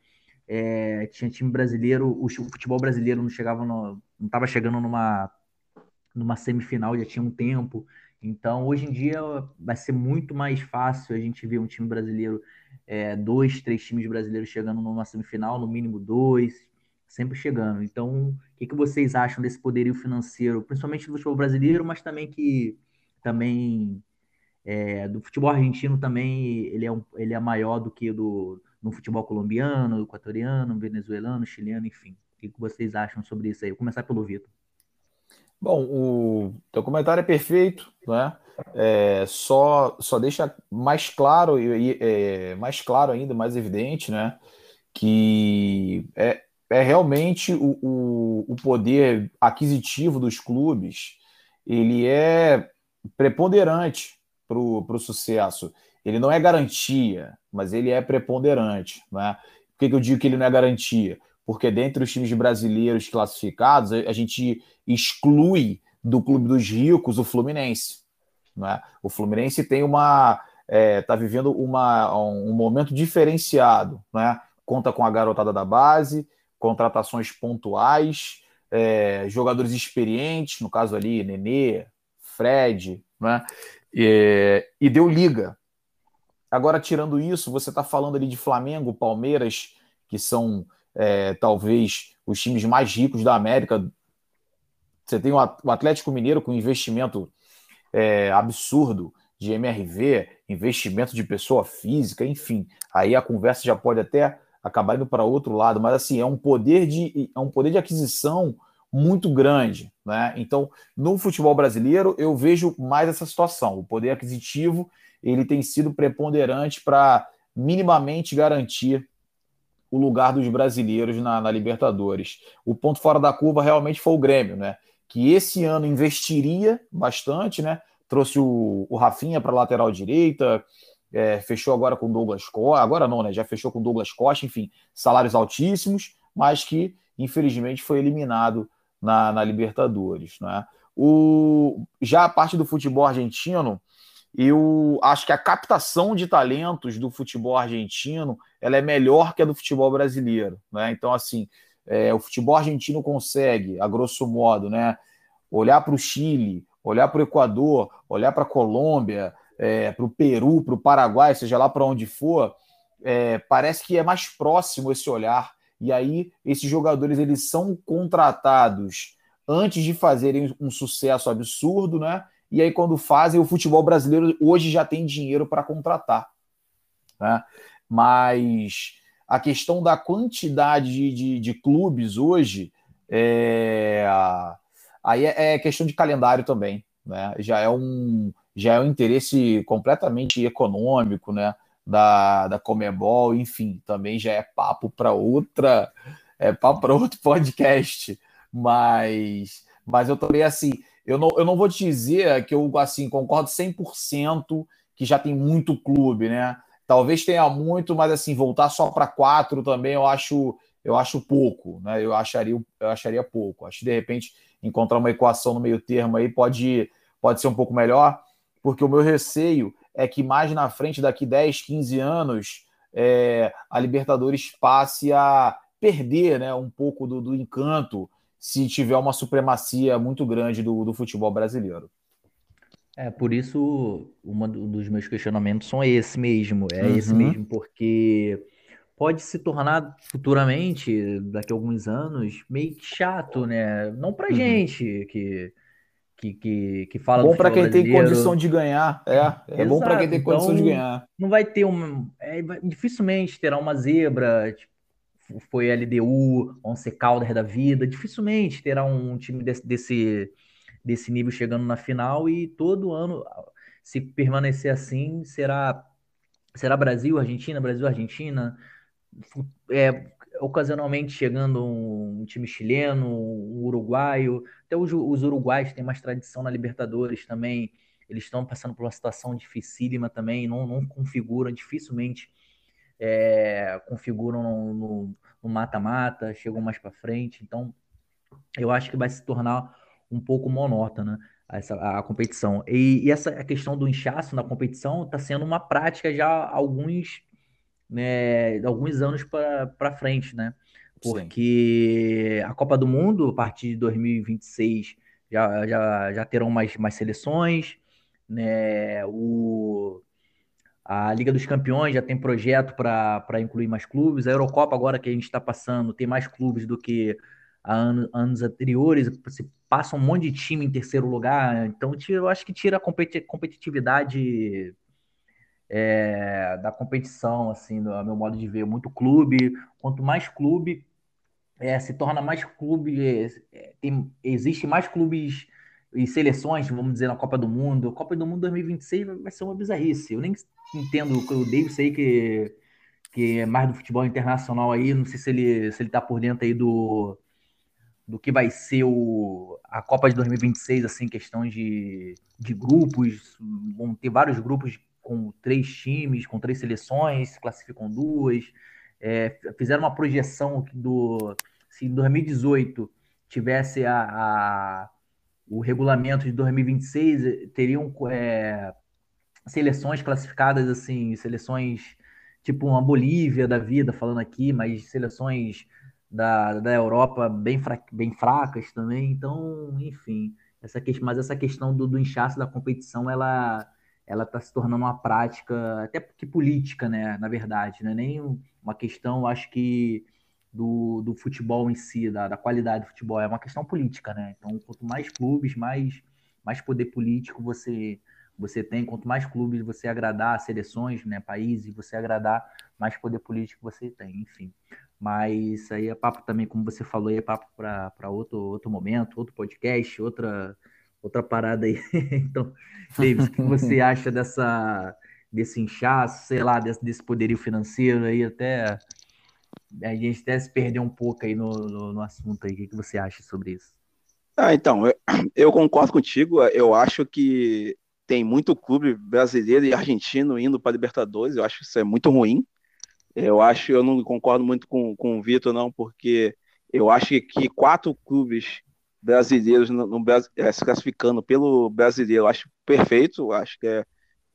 [SPEAKER 2] é, tinha time brasileiro, o futebol brasileiro não chegava no, não estava chegando numa, numa semifinal, já tinha um tempo. Então, hoje em dia vai ser muito mais fácil a gente ver um time brasileiro, é, dois, três times brasileiros chegando numa semifinal, no mínimo dois, sempre chegando. Então, o que, que vocês acham desse poderio financeiro, principalmente do futebol brasileiro, mas também que também é, do futebol argentino também ele é, um, ele é maior do que do, no futebol colombiano, equatoriano, venezuelano, chileno, enfim. O que vocês acham sobre isso aí? Vou começar pelo Vitor.
[SPEAKER 3] Bom, o teu comentário é perfeito, né? É, só, só deixa mais claro e é, mais claro ainda, mais evidente, né? Que é, é realmente o, o, o poder aquisitivo dos clubes, ele é preponderante para o sucesso. Ele não é garantia, mas ele é preponderante. Né? Por que, que eu digo que ele não é garantia? Porque dentre os times brasileiros classificados, a gente exclui do Clube dos Ricos o Fluminense. Né? O Fluminense tem uma. está é, tá vivendo uma, um momento diferenciado. Né? Conta com a garotada da base, contratações pontuais, é, jogadores experientes, no caso ali, Nenê, Fred, né? e, e deu liga. Agora, tirando isso, você está falando ali de Flamengo, Palmeiras, que são é, talvez os times mais ricos da América. Você tem o Atlético Mineiro com investimento é, absurdo de MRV, investimento de pessoa física, enfim. Aí a conversa já pode até acabar indo para outro lado, mas assim, é um poder de, é um poder de aquisição muito grande. Né? Então, no futebol brasileiro, eu vejo mais essa situação. O poder aquisitivo ele tem sido preponderante para minimamente garantir o lugar dos brasileiros na, na, Libertadores. O ponto fora da curva realmente foi o Grêmio, né? Que esse ano investiria bastante, né? Trouxe o, o Rafinha para a lateral direita, é, fechou agora com Douglas Costa, agora não, né? Já fechou com Douglas Costa, enfim, salários altíssimos, mas que infelizmente foi eliminado na, na Libertadores, né? O, já a parte do futebol argentino, eu acho que a captação de talentos do futebol argentino ela é melhor que a do futebol brasileiro. Né? Então, assim, é, o futebol argentino consegue, a grosso modo, né, olhar para o Chile, olhar para o Equador, olhar para a Colômbia, é, para o Peru, para o Paraguai, seja lá para onde for, é, parece que é mais próximo esse olhar. E aí, esses jogadores eles são contratados antes de fazerem um sucesso absurdo, né? E aí quando fazem, o futebol brasileiro hoje já tem dinheiro para contratar. Né? Mas a questão da quantidade de, de, de clubes hoje é, aí é, é, questão de calendário também. Né? Já é um já é um interesse completamente econômico, né? Da, da Comebol, enfim, também já é papo para outra, é papo para outro podcast, mas, mas eu também assim, eu não, eu não vou te dizer que eu assim concordo 100% que já tem muito clube, né? Talvez tenha muito, mas assim, voltar só para quatro também eu acho eu acho pouco, né? Eu acharia, eu acharia pouco. Acho que de repente encontrar uma equação no meio termo aí pode, pode ser um pouco melhor, porque o meu receio é que mais na frente, daqui 10, 15 anos, é, a Libertadores passe a perder né, um pouco do, do encanto se tiver uma supremacia muito grande do, do futebol brasileiro.
[SPEAKER 2] É, por isso, um dos meus questionamentos são esse mesmo. É uhum. esse mesmo, porque pode se tornar futuramente, daqui a alguns anos, meio que chato, né? Não pra uhum. gente que, que, que, que fala
[SPEAKER 3] Bom para quem brasileiro. tem condição de ganhar, é. É Exato. bom para quem tem então, condição de ganhar.
[SPEAKER 2] Não vai ter um. É, dificilmente terá uma zebra, tipo, foi LDU, Once Calder da vida, dificilmente terá um time desse, desse, desse nível chegando na final e todo ano, se permanecer assim, será será Brasil, Argentina, Brasil, Argentina, é, ocasionalmente chegando um, time chileno, um uruguaio, até os, os uruguaios têm mais tradição na Libertadores também, eles estão passando por uma situação dificílima também, não, não configuram, dificilmente é, configuram no mata-mata, chegam mais para frente, então eu acho que vai se tornar um pouco monótona essa, a competição. E, e essa a questão do inchaço na competição está sendo uma prática já há alguns né, alguns anos para frente, né? Porque Sim. a Copa do Mundo, a partir de 2026, já, já, já terão mais, mais seleções, né? O, a Liga dos Campeões já tem projeto para incluir mais clubes. A Eurocopa, agora que a gente está passando, tem mais clubes do que anos, anos anteriores. Você passa um monte de time em terceiro lugar. Então, eu acho que tira a competitividade é, da competição, assim, do meu modo de ver, muito clube. Quanto mais clube, é, se torna mais clube, é, tem, existe mais clubes e seleções, vamos dizer, na Copa do Mundo. A Copa do Mundo 2026 vai ser uma bizarrice. Eu nem entendo, o Davis aí que, que é mais do futebol internacional aí, não sei se ele, se ele tá por dentro aí do, do que vai ser o, a Copa de 2026, assim, questão de, de grupos, vão ter vários grupos com três times, com três seleções, se classificam duas. É, fizeram uma projeção do. Se em 2018 tivesse a, a o regulamento de 2026, teriam é, seleções classificadas assim, seleções tipo uma Bolívia da vida, falando aqui, mas seleções da, da Europa bem, fra, bem fracas também. Então, enfim, essa questão, mas essa questão do, do inchaço da competição, ela ela está se tornando uma prática, até porque política, né? Na verdade, não é nem uma questão, acho que, do, do futebol em si, da, da qualidade do futebol, é uma questão política, né? Então, quanto mais clubes, mais, mais poder político você, você tem, quanto mais clubes você agradar, seleções, né, países, você agradar, mais poder político você tem, enfim. Mas isso aí é papo também, como você falou, é papo para outro, outro momento, outro podcast, outra outra parada aí. então, Davis, o que você acha dessa, desse inchaço, sei lá, desse, desse poderio financeiro aí, até a gente até se perder um pouco aí no, no, no assunto aí. O que você acha sobre isso?
[SPEAKER 4] Ah, então, eu, eu concordo contigo. Eu acho que tem muito clube brasileiro e argentino indo para Libertadores. Eu acho que isso é muito ruim. Eu acho, eu não concordo muito com, com o Vitor, não, porque eu acho que quatro clubes brasileiros no, no é, se classificando pelo brasileiro. Acho perfeito, acho que é,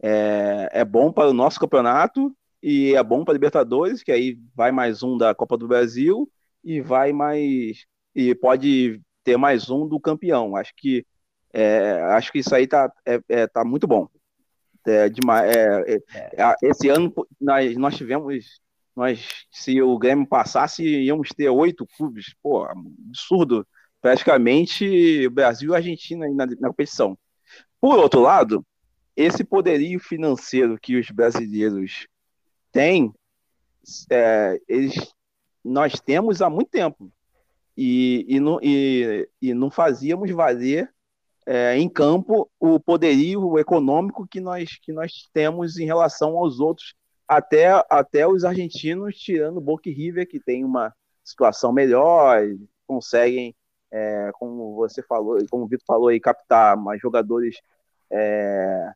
[SPEAKER 4] é, é bom para o nosso campeonato e é bom para Libertadores, que aí vai mais um da Copa do Brasil e vai mais e pode ter mais um do campeão. Acho que é, acho que isso aí tá, é, é tá muito bom. É, demais, é, é, é, esse ano nós, nós tivemos nós, se o Grêmio passasse, íamos ter oito clubes. Pô, absurdo praticamente Brasil e Argentina na, na competição. Por outro lado, esse poderio financeiro que os brasileiros têm, é, eles, nós temos há muito tempo. E, e, não, e, e não fazíamos valer é, em campo o poderio econômico que nós, que nós temos em relação aos outros, até, até os argentinos, tirando o Boca River, que tem uma situação melhor, conseguem, é, como você falou, como o Vitor falou aí, captar mais jogadores é,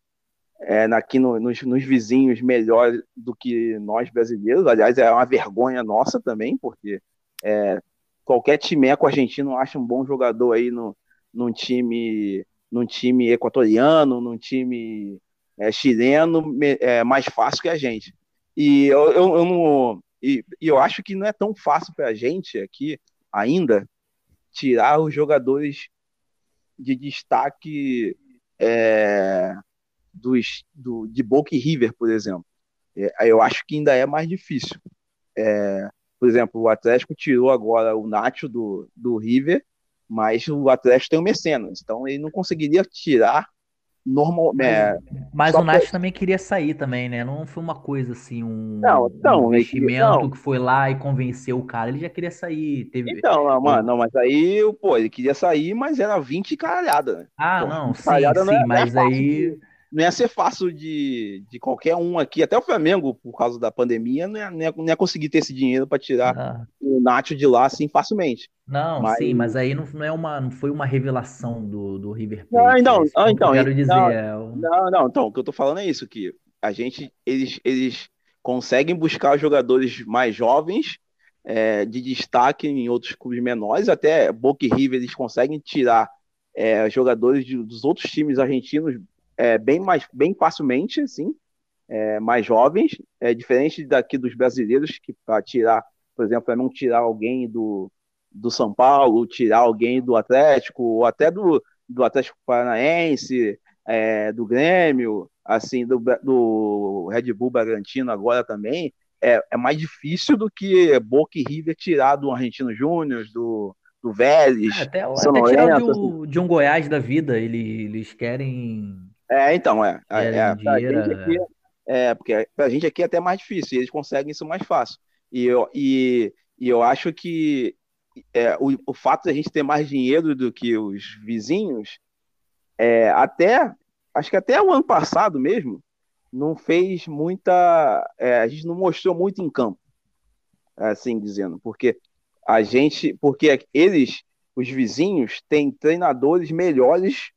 [SPEAKER 4] é, aqui no, nos, nos, vizinhos melhor do que nós brasileiros. Aliás, é uma vergonha nossa também, porque é, qualquer timeco argentino acha um bom jogador aí no, num time num time equatoriano, num time é, chileno, é mais fácil que a gente. E eu, eu, eu não, e, e, eu acho que não é tão fácil para a gente aqui ainda tirar os jogadores de destaque é, dos, do, de Boca e River, por exemplo. É, eu acho que ainda é mais difícil. É, por exemplo, o Atlético tirou agora o Nacho do, do River mas o Atlético tem o Mecenas, então ele não conseguiria tirar normal. É,
[SPEAKER 2] mas o Nath também queria sair também, né? Não foi uma coisa assim, um,
[SPEAKER 4] não, então,
[SPEAKER 2] um investimento não. que foi lá e convenceu o cara. Ele já queria sair. Teve...
[SPEAKER 4] Então, não, mano, não, mas aí, pô, ele queria sair, mas era 20 caralhada, né?
[SPEAKER 2] Ah, pô, não, sim, sim, é, mas aí.
[SPEAKER 4] Não ia ser fácil de, de qualquer um aqui, até o Flamengo, por causa da pandemia, não ia, não ia, não ia conseguir ter esse dinheiro para tirar ah. o Nacho de lá assim facilmente.
[SPEAKER 2] Não, mas... sim, mas aí não, não, é uma, não foi uma revelação do, do River
[SPEAKER 4] Plate. Não, então, é ah, então, quero dizer. Não, é não, não, então, o que eu tô falando é isso, que a gente, eles, eles conseguem buscar jogadores mais jovens, é, de destaque em outros clubes menores, até Boca e River eles conseguem tirar é, jogadores de, dos outros times argentinos é, bem mais bem facilmente, assim, é, mais jovens, é diferente daqui dos brasileiros que para tirar, por exemplo, para não tirar alguém do, do São Paulo, tirar alguém do Atlético, ou até do, do Atlético Paranaense, é, do Grêmio, assim, do, do Red Bull Bragantino agora também, é, é mais difícil do que Boca e River tirar do Argentino Júnior, do, do Vélez. É,
[SPEAKER 2] até, até tirar de um, de um Goiás da vida, eles, eles querem
[SPEAKER 4] é, então, é. É, é, pra gente aqui, é, porque pra gente aqui é até mais difícil, eles conseguem isso mais fácil. E eu, e, e eu acho que é, o, o fato de a gente ter mais dinheiro do que os vizinhos, é, até, acho que até o ano passado mesmo, não fez muita. É, a gente não mostrou muito em campo, assim dizendo, porque a gente. Porque eles, os vizinhos, têm treinadores melhores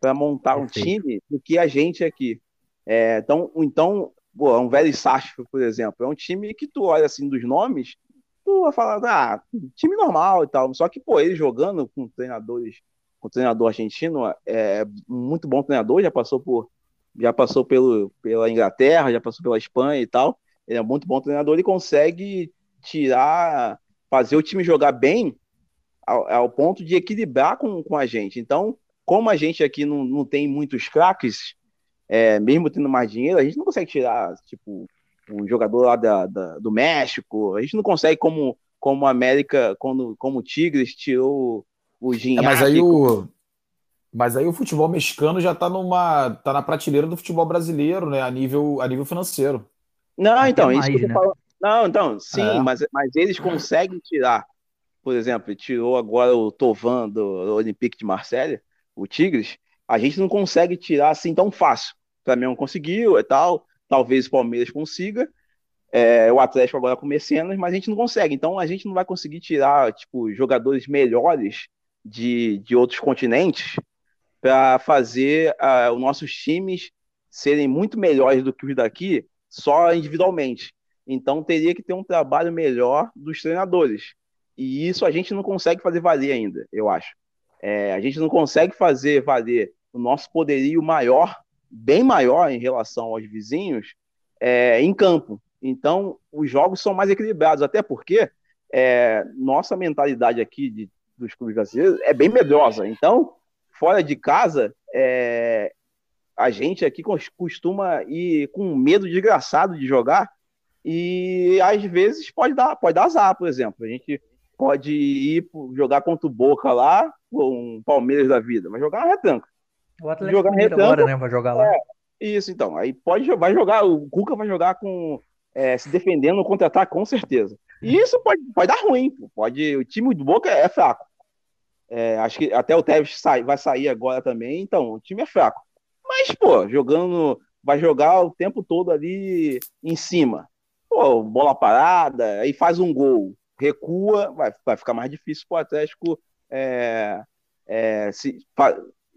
[SPEAKER 4] para montar um time do que a gente aqui. É, então, então pô, um velho Sastre, por exemplo, é um time que tu olha assim dos nomes, tu vai falar, ah, time normal e tal. Só que, pô, ele jogando com treinadores, com treinador argentino, é muito bom treinador, já passou por já passou pelo, pela Inglaterra, já passou pela Espanha e tal. Ele é muito bom treinador e consegue tirar, fazer o time jogar bem ao, ao ponto de equilibrar com, com a gente. Então, como a gente aqui não, não tem muitos craques, é, mesmo tendo mais dinheiro, a gente não consegue tirar, tipo, um jogador lá da, da, do México, a gente não consegue como como a América, quando, como o Tigres tirou o Ginhaque.
[SPEAKER 3] É, mas aí o mas aí o futebol mexicano já está numa tá na prateleira do futebol brasileiro, né, a nível a nível financeiro.
[SPEAKER 4] Não, então, isso mais, que eu né? falo... Não, então, sim, é. mas, mas eles conseguem tirar. Por exemplo, tirou agora o Tovan do Olympique de Marselha o Tigres, a gente não consegue tirar assim tão fácil. O Flamengo conseguiu e tal, talvez o Palmeiras consiga, é, o Atlético agora com Mecenas, mas a gente não consegue. Então a gente não vai conseguir tirar tipo jogadores melhores de, de outros continentes para fazer uh, os nossos times serem muito melhores do que os daqui só individualmente. Então teria que ter um trabalho melhor dos treinadores. E isso a gente não consegue fazer valer ainda, eu acho. É, a gente não consegue fazer valer o nosso poderio maior, bem maior em relação aos vizinhos, é, em campo. Então, os jogos são mais equilibrados, até porque é, nossa mentalidade aqui de, dos clubes brasileiros é bem medrosa. Então, fora de casa, é, a gente aqui costuma ir com medo desgraçado de jogar e às vezes pode dar, pode dar azar, por exemplo. A gente pode ir jogar contra o Boca lá, um Palmeiras da vida, mas jogar uma retranca.
[SPEAKER 2] O Atlético jogar retranca, agora, né? Vai jogar lá. É,
[SPEAKER 4] isso, então. Aí pode vai jogar, o Cuca vai jogar com é, se defendendo no contra-ataque, com certeza. E isso pode, pode dar ruim, pode. O time do Boca é fraco. É, acho que até o Tevez sai, vai sair agora também, então o time é fraco. Mas, pô, jogando, vai jogar o tempo todo ali em cima. Pô, bola parada, aí faz um gol, recua, vai, vai ficar mais difícil pro Atlético é, é, se,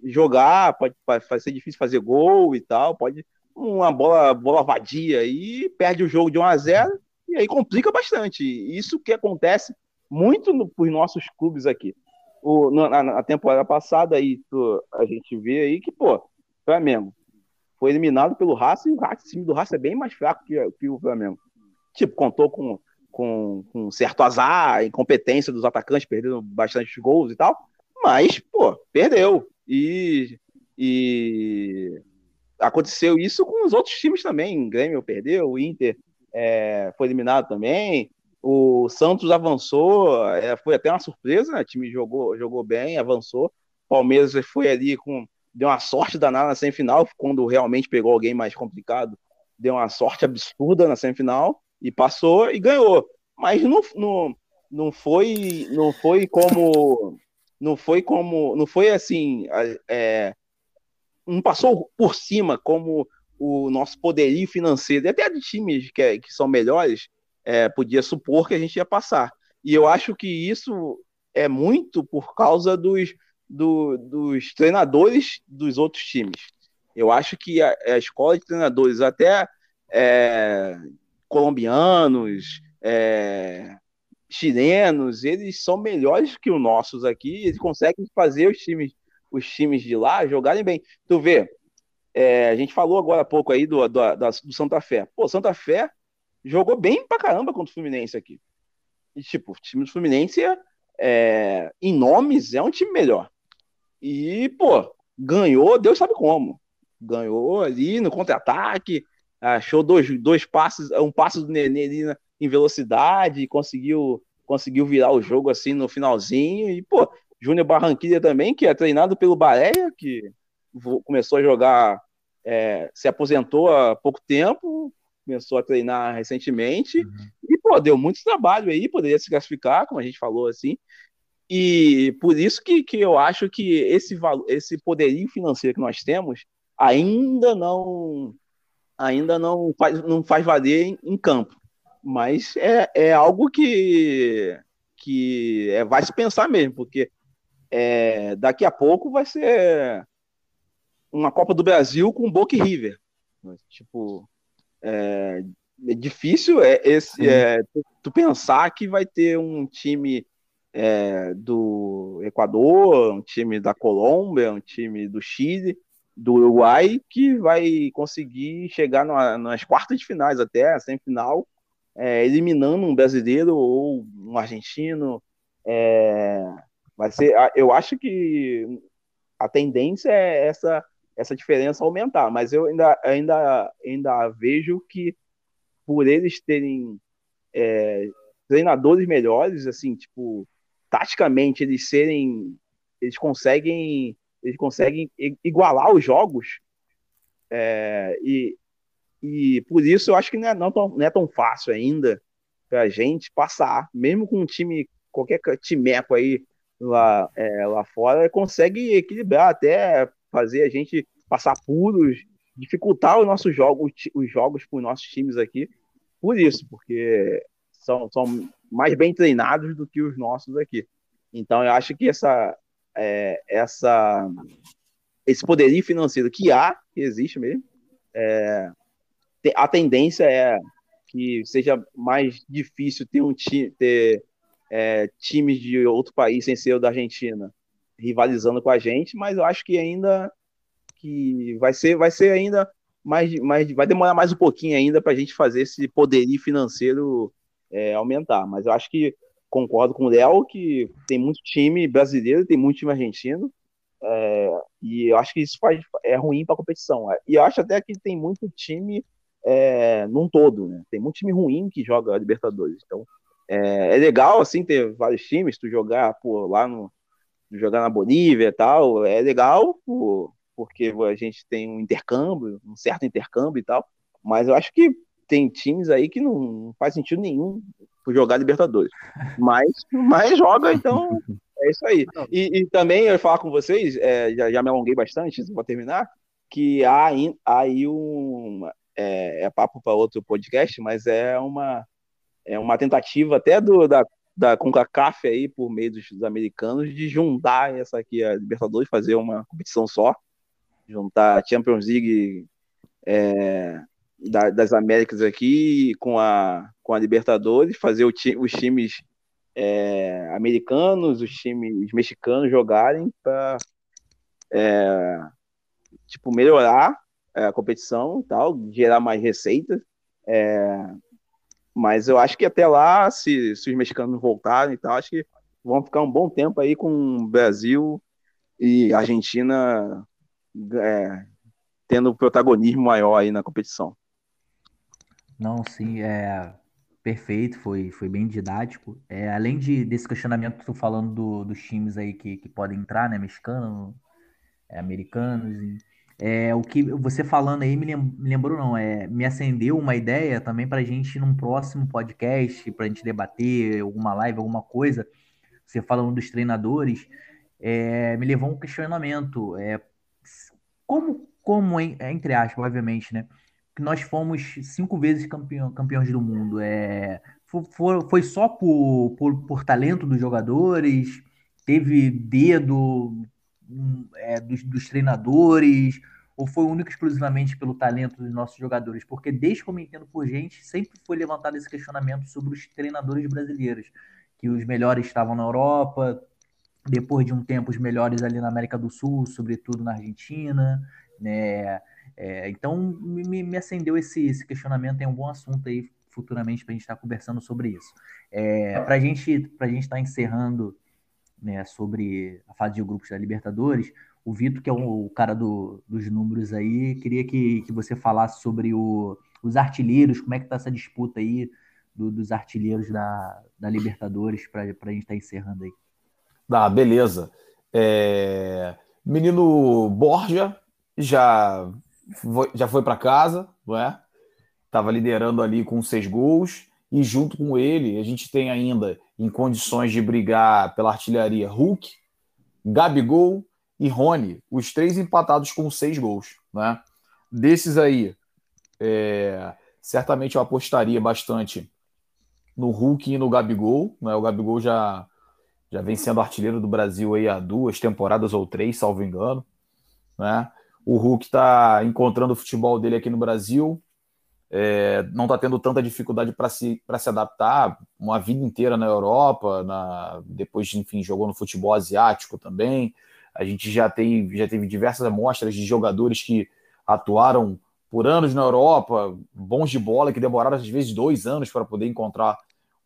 [SPEAKER 4] jogar, pode, ser difícil fazer gol e tal, pode uma bola, bola vadia aí, perde o jogo de 1 a 0 e aí complica bastante. Isso que acontece muito no, os nossos clubes aqui. O, na, na, temporada passada aí, tu, a gente vê aí que, pô, Flamengo foi eliminado pelo Racing e o, Racing, o time do Racing é bem mais fraco que, que o Flamengo. Tipo, contou com, com, com certo azar, incompetência dos atacantes, perdendo bastante gols e tal, mas, pô, perdeu. E, e aconteceu isso com os outros times também. O Grêmio perdeu, o Inter é, foi eliminado também. O Santos avançou, é, foi até uma surpresa, né? O time jogou, jogou bem, avançou. Palmeiras foi ali com. Deu uma sorte danada na semifinal, quando realmente pegou alguém mais complicado. Deu uma sorte absurda na semifinal e passou e ganhou. Mas não, não, não, foi, não foi como. Não foi como. Não foi assim. É, não passou por cima como o nosso poderio financeiro, e até de times que, que são melhores, é, podia supor que a gente ia passar. E eu acho que isso é muito por causa dos, do, dos treinadores dos outros times. Eu acho que a, a escola de treinadores, até é, colombianos, é, chilenos, eles são melhores que os nossos aqui, eles conseguem fazer os times, os times de lá jogarem bem. Tu vê, é, a gente falou agora há pouco aí do, do, do Santa Fé. Pô, Santa Fé jogou bem pra caramba contra o Fluminense aqui. E, tipo, o time do Fluminense, é, em nomes, é um time melhor. E, pô, ganhou, Deus sabe como. Ganhou ali no contra-ataque, achou dois, dois passes, um passe do Nenê ali em velocidade, conseguiu, conseguiu virar o jogo assim no finalzinho. E, pô, Júnior Barranquilla também, que é treinado pelo Bareia, que começou a jogar, é, se aposentou há pouco tempo, começou a treinar recentemente uhum. e, pô, deu muito trabalho aí, poderia se classificar, como a gente falou assim. E por isso que, que eu acho que esse, esse poderio financeiro que nós temos ainda não ainda não faz, não faz valer em, em campo. Mas é, é algo que, que é, vai se pensar mesmo, porque é, daqui a pouco vai ser uma Copa do Brasil com Boca e River. Tipo, é, é difícil é esse é, tu, pensar que vai ter um time é, do Equador, um time da Colômbia, um time do Chile, do Uruguai que vai conseguir chegar numa, nas quartas de finais até a semifinal, é, eliminando um brasileiro ou um argentino. É, vai ser, eu acho que a tendência é essa essa diferença aumentar. Mas eu ainda, ainda, ainda vejo que por eles terem é, treinadores melhores, assim, tipo, taticamente eles serem, eles conseguem, eles conseguem igualar os jogos. É, e, e por isso eu acho que não é, não, tão, não é tão fácil ainda para a gente passar, mesmo com um time, qualquer timeco aí lá, é, lá fora, consegue equilibrar até fazer a gente passar puros, dificultar os nossos jogos, os jogos para os nossos times aqui, por isso, porque são, são mais bem treinados do que os nossos aqui. Então eu acho que essa, é, essa esse poderio financeiro que há, que existe mesmo, é, a tendência é que seja mais difícil ter um time, ter é, times de outro país sem ser o da Argentina rivalizando com a gente, mas eu acho que ainda que vai ser, vai ser ainda mais, mais vai demorar mais um pouquinho ainda para a gente fazer esse poderio financeiro é, aumentar. Mas eu acho que concordo com o Léo que tem muito time brasileiro, tem muito time argentino, é, e eu acho que isso faz, é ruim para a competição. E eu acho até que tem muito time é, num todo, né? Tem muito time ruim que joga a Libertadores. Então é, é legal assim ter vários times, tu jogar lá no jogar na Bolívia e tal, é legal por, porque a gente tem um intercâmbio, um certo intercâmbio e tal, mas eu acho que tem times aí que não faz sentido nenhum jogar Libertadores. Mas, mas joga, então É isso aí. E, e, também eu ia falar com vocês, é, já, já, me alonguei bastante, vou terminar, que há aí um. É, é papo para outro podcast, mas é uma, é uma tentativa até do, da, da CONCACAF aí, por meio dos, dos americanos, de juntar essa aqui, a Libertadores, fazer uma competição só. Juntar a Champions League é, da, das Américas aqui com a, com a Libertadores, fazer o ti, os times é, americanos, os times mexicanos jogarem para é, tipo, melhorar é, a competição e tal, gerar mais receitas. É, mas eu acho que até lá, se, se os mexicanos voltarem e tal, acho que vão ficar um bom tempo aí com Brasil e Argentina é, tendo protagonismo maior aí na competição.
[SPEAKER 2] Não, sim, é perfeito, foi, foi bem didático. É, além de, desse questionamento que tu falando do, dos times aí que, que podem entrar, né, mexicano, é, americanos, e, é, o que você falando aí me, lembrou, não, é, me acendeu uma ideia também para a gente, num próximo podcast, para a gente debater alguma live, alguma coisa, você falando dos treinadores, é, me levou um questionamento. É, como, como, entre aspas, obviamente, né? Que nós fomos cinco vezes campeão, campeões do mundo. É, foi, foi só por, por, por talento dos jogadores? Teve dedo é, dos, dos, treinadores? Ou foi único exclusivamente pelo talento dos nossos jogadores? Porque desde que eu me entendo por gente, sempre foi levantado esse questionamento sobre os treinadores brasileiros, que os melhores estavam na Europa, depois de um tempo os melhores ali na América do Sul, sobretudo na Argentina, né? É, então me, me acendeu esse, esse questionamento, é um bom assunto aí futuramente para a gente estar tá conversando sobre isso. É, para gente, a gente estar tá encerrando né, sobre a fase de grupos da Libertadores, o Vitor, que é o, cara do, dos números aí, queria que, que você falasse sobre o, os artilheiros, como é que está essa disputa aí do, dos artilheiros da, da Libertadores, para a gente estar tá encerrando aí.
[SPEAKER 3] Ah, beleza. É... Menino Borja já já foi para casa, não é? Estava liderando ali com seis gols e junto com ele a gente tem ainda em condições de brigar pela artilharia Hulk, Gabigol e Rony, os três empatados com seis gols. Né? Desses aí, é, certamente eu apostaria bastante no Hulk e no Gabigol. Né? O Gabigol já, já vem sendo artilheiro do Brasil aí há duas temporadas ou três, salvo engano. Né? O Hulk está encontrando o futebol dele aqui no Brasil, é, não está tendo tanta dificuldade para se, se adaptar, uma vida inteira na Europa, na, depois, enfim, jogou no futebol asiático também. A gente já, tem, já teve diversas amostras de jogadores que atuaram por anos na Europa, bons de bola, que demoraram às vezes dois anos para poder encontrar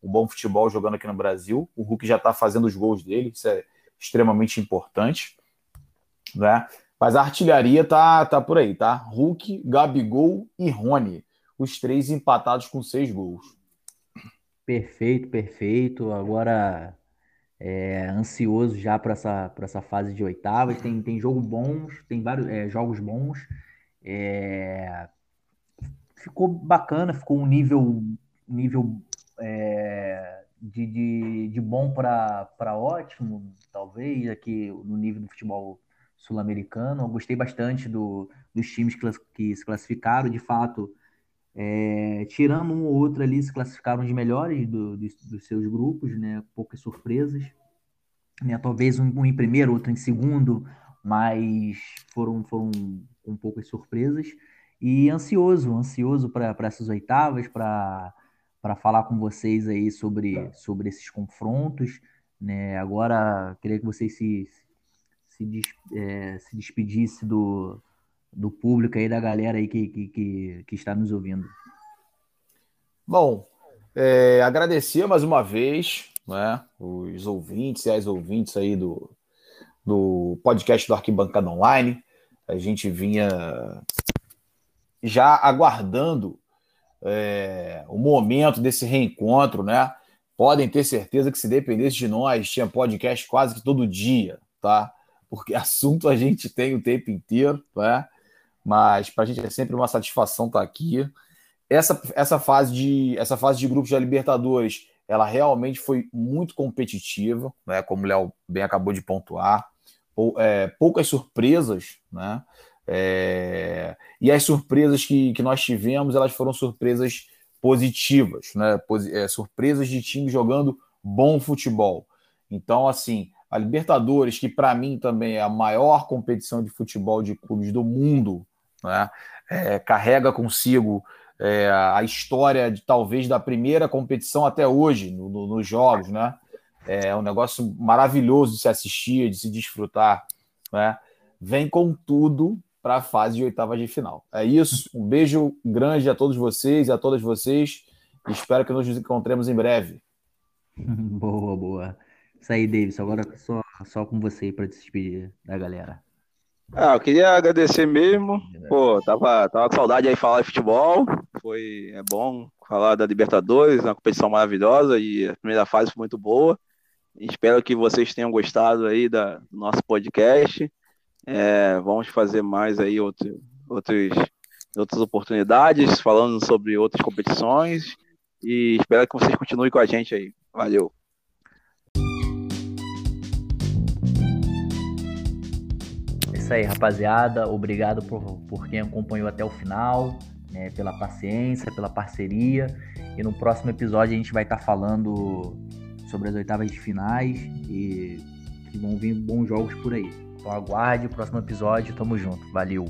[SPEAKER 3] um bom futebol jogando aqui no Brasil. O Hulk já está fazendo os gols dele, isso é extremamente importante. Né? Mas a artilharia tá, tá por aí, tá? Hulk, Gabigol e Rony. Os três empatados com seis gols.
[SPEAKER 2] Perfeito, perfeito. Agora é, ansioso já para essa, essa fase de oitavas. Tem, tem jogo bons, tem vários é, jogos bons. É, ficou bacana, ficou um nível, nível é, de, de, de bom para ótimo, talvez, aqui no nível do futebol sul-americano. Gostei bastante do, dos times que, se classificaram, de fato. É, tirando um ou outro ali, se classificaram de melhores do, dos, dos seus grupos, né? Poucas surpresas. Né? Talvez um, um, em primeiro, outro em segundo, mas foram, foram um poucas surpresas. E ansioso, ansioso para essas oitavas, para falar com vocês aí sobre, sobre esses confrontos. Né? Agora, queria que vocês se, se, des, é, se despedisse do, do público aí, da galera aí que, que, que, que está nos ouvindo.
[SPEAKER 3] Bom, é, agradecer mais uma vez né, os ouvintes e as ouvintes aí do, do podcast do Arquibancada Online. A gente vinha já aguardando é, o momento desse reencontro, né? Podem ter certeza que se dependesse de nós, tinha podcast quase que todo dia, tá? Porque assunto a gente tem o tempo inteiro, né? mas para a gente é sempre uma satisfação estar tá aqui. Essa, essa, fase de, essa fase de grupos da Libertadores ela realmente foi muito competitiva, né, como o Léo bem acabou de pontuar, Pou, é, poucas surpresas, né? É, e as surpresas que, que nós tivemos, elas foram surpresas positivas, né? É, surpresas de time jogando bom futebol. Então, assim, a Libertadores, que para mim também é a maior competição de futebol de clubes do mundo, né? É, carrega consigo é, a história de talvez da primeira competição até hoje no, no, nos jogos, né? É um negócio maravilhoso de se assistir, de se desfrutar, né? Vem com tudo para a fase de oitava de final. É isso. Um beijo grande a todos vocês e a todas vocês. Espero que nos encontremos em breve.
[SPEAKER 2] boa, boa. Isso aí, Davis. Agora só, só com você para despedir da galera.
[SPEAKER 4] Ah, eu queria agradecer mesmo. Pô, tava, tava com saudade aí de falar de futebol. Foi é bom falar da Libertadores, uma competição maravilhosa e a primeira fase foi muito boa. Espero que vocês tenham gostado aí da, do nosso podcast. É, vamos fazer mais aí outro, outros, outras oportunidades, falando sobre outras competições. E espero que vocês continuem com a gente aí. Valeu!
[SPEAKER 2] Isso aí, rapaziada. Obrigado por, por quem acompanhou até o final, né, pela paciência, pela parceria. E no próximo episódio a gente vai estar tá falando sobre as oitavas de finais e que vão vir bons jogos por aí. Então aguarde o próximo episódio. Tamo junto. Valeu!